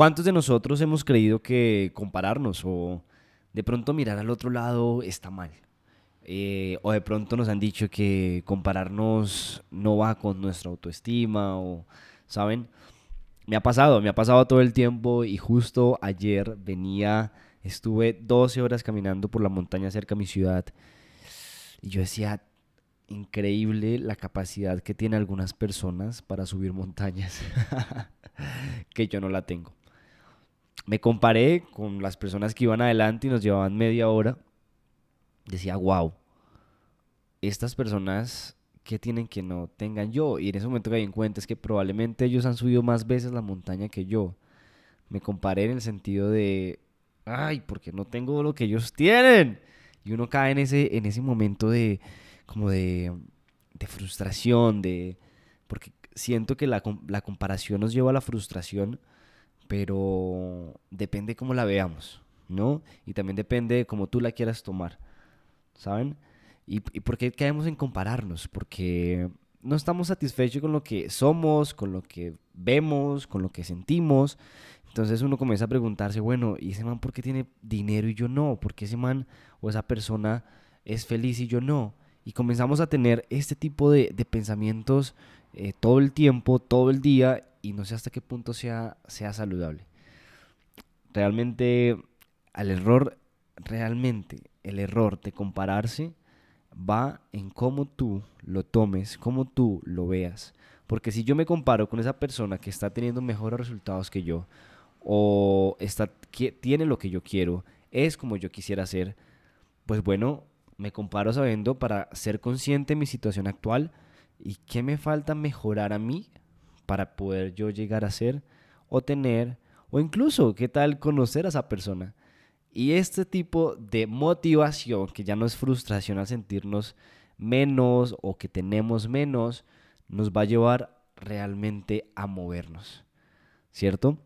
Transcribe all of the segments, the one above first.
¿Cuántos de nosotros hemos creído que compararnos o de pronto mirar al otro lado está mal? Eh, o de pronto nos han dicho que compararnos no va con nuestra autoestima o, ¿saben? Me ha pasado, me ha pasado todo el tiempo y justo ayer venía, estuve 12 horas caminando por la montaña cerca de mi ciudad y yo decía, increíble la capacidad que tienen algunas personas para subir montañas, que yo no la tengo. Me comparé con las personas que iban adelante y nos llevaban media hora. Decía, wow, estas personas que tienen que no tengan yo. Y en ese momento que di en cuenta es que probablemente ellos han subido más veces la montaña que yo. Me comparé en el sentido de, ay, porque no tengo lo que ellos tienen. Y uno cae en ese, en ese momento de, como de frustración, de, porque siento que la, la comparación nos lleva a la frustración, pero depende cómo la veamos, ¿no? Y también depende de cómo tú la quieras tomar, ¿saben? ¿Y, por qué caemos en compararnos? Porque no estamos satisfechos con lo que somos, con lo que vemos, con lo que sentimos. Entonces uno comienza a preguntarse, bueno, ¿y ese man por qué tiene dinero y yo no? ¿Por qué ese man o esa persona es feliz y yo no? Y comenzamos a tener este tipo de, pensamientos eh, todo el tiempo, todo el día, y no sé hasta qué punto sea saludable. Realmente, al error, realmente, el error de compararse va en cómo tú lo tomes, cómo tú lo veas. Porque si yo me comparo con esa persona que está teniendo mejores resultados que yo, o está, que, tiene lo que yo quiero, es como yo quisiera ser, pues bueno, me comparo sabiendo para ser consciente de mi situación actual y qué me falta mejorar a mí para poder yo llegar a ser o tener, o incluso qué tal conocer a esa persona. Y este tipo de motivación, que ya no es frustración al sentirnos menos o que tenemos menos, nos va a llevar realmente a movernos, ¿cierto?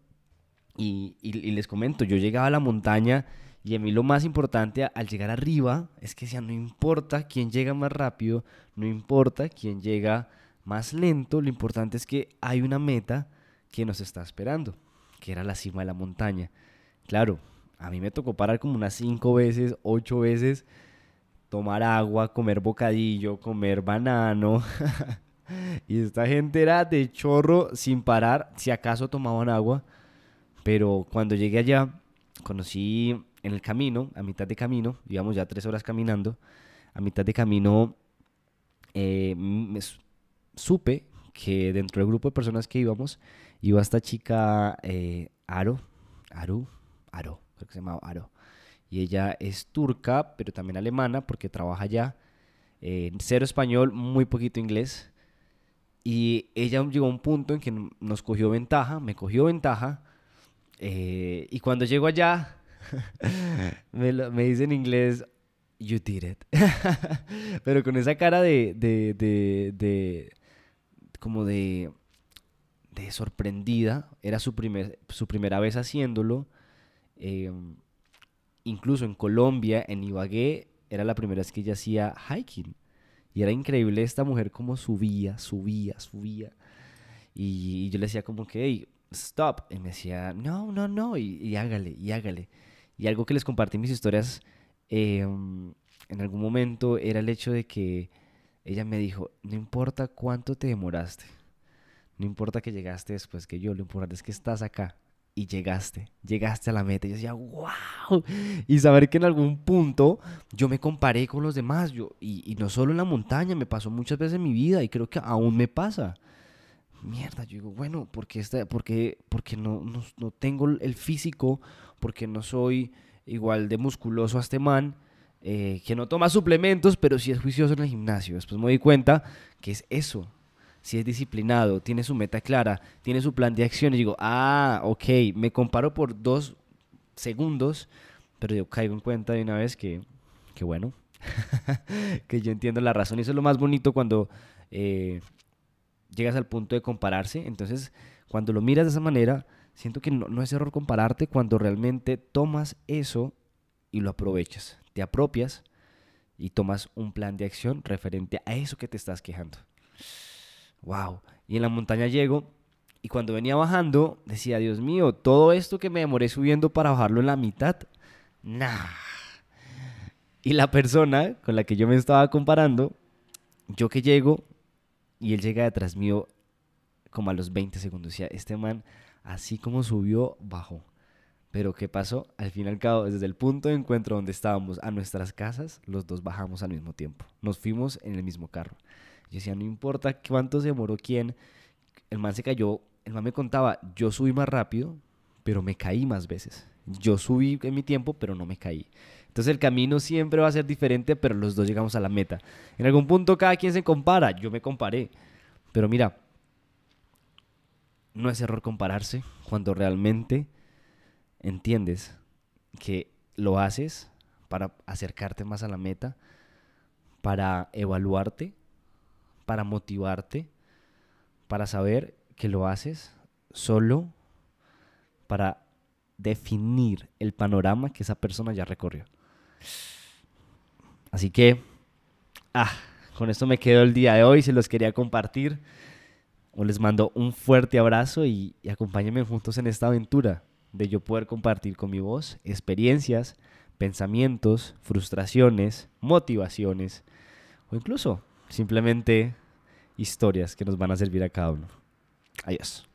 Y, les comento, yo llegaba a la montaña y a mí lo más importante al llegar arriba es que ya no importa quién llega más rápido, no importa quién llega más lento, lo importante es que hay una meta que nos está esperando, que era la cima de la montaña. Claro, a mí me tocó parar como unas cinco veces, ocho veces, tomar agua, comer bocadillo, comer banano. y esta gente era de chorro sin parar, si acaso tomaban agua. Pero cuando llegué allá, conocí en el camino, a mitad de camino, íbamos ya tres horas caminando, a mitad de camino eh, me supe que dentro del grupo de personas que íbamos, iba esta chica eh, Aro, Aru, Aro, creo que se llama Aro. Y ella es turca, pero también alemana, porque trabaja allá. Eh, cero español, muy poquito inglés. Y ella llegó a un punto en que nos cogió ventaja, me cogió ventaja. Eh, y cuando llego allá, me, me, dice en inglés, you did it. pero con esa cara de, de como de, sorprendida. Era su, primer, su primera vez haciéndolo. Em, incluso en Colombia, en Ibagué, era la primera vez que ella hacía hiking. Y era increíble esta mujer como subía, subía, subía. Y, yo le decía como que, hey, stop. Y me decía, no, no, no, y, hágale, y hágale. Y algo que les compartí en mis historias em, en algún momento era el hecho de que ella me dijo, no importa cuánto te demoraste, no importa que llegaste después que yo, lo importante es que estás acá y llegaste, llegaste a la meta. Y yo decía, wow. Y saber que en algún punto yo me comparé con los demás. Yo, y, no solo en la montaña, me pasó muchas veces en mi vida y creo que aún me pasa. Mierda, yo digo, bueno, porque, esta, porque, porque no, no, tengo el físico, porque no soy igual de musculoso a este man, eh, que no toma suplementos, pero sí es juicioso en el gimnasio. Después me di cuenta que es eso, si es disciplinado, tiene su meta clara, tiene su plan de acción. Y digo, ah, ok, me comparo por dos segundos, pero yo caigo en cuenta de una vez que, que bueno, que yo entiendo la razón y eso es lo más bonito cuando eh, llegas al punto de compararse, entonces cuando lo miras de esa manera, siento que no, no es error compararte. Cuando realmente tomas eso y lo aprovechas, te apropias y tomas un plan de acción referente a eso que te estás quejando wow. Y en la montaña llego Y cuando venía bajando, decía, Dios mío, todo esto que me demoré subiendo para bajarlo en la mitad, nah. Y la persona con la que yo me estaba comparando, yo que llego y él llega detrás mío como a los 20 segundos, decía, este man, así como subió, bajó. Pero ¿qué pasó? Al fin y al cabo, desde el punto de encuentro donde estábamos a nuestras casas, los dos bajamos al mismo tiempo. Nos fuimos en el mismo carro. Yo decía, no importa cuánto se demoró quién, el man se cayó el man me contaba, yo subí más rápido, pero me caí más veces. Yo subí en mi tiempo, pero no me caí. Entonces el camino siempre va a ser diferente, pero los dos llegamos a la meta. En algún punto cada quien se compara, yo me comparé. Pero mira, no es error compararse cuando realmente entiendes que lo haces para acercarte más a la meta, para evaluarte, para motivarte, para saber que lo haces solo para definir el panorama que esa persona ya recorrió. Así que, ah, con esto me quedo el día de hoy, se los quería compartir. Les mando un fuerte abrazo y, y acompáñenme juntos en esta aventura de yo poder compartir con mi voz experiencias, pensamientos, frustraciones, motivaciones o incluso simplemente historias que nos van a servir a cada uno. Adiós.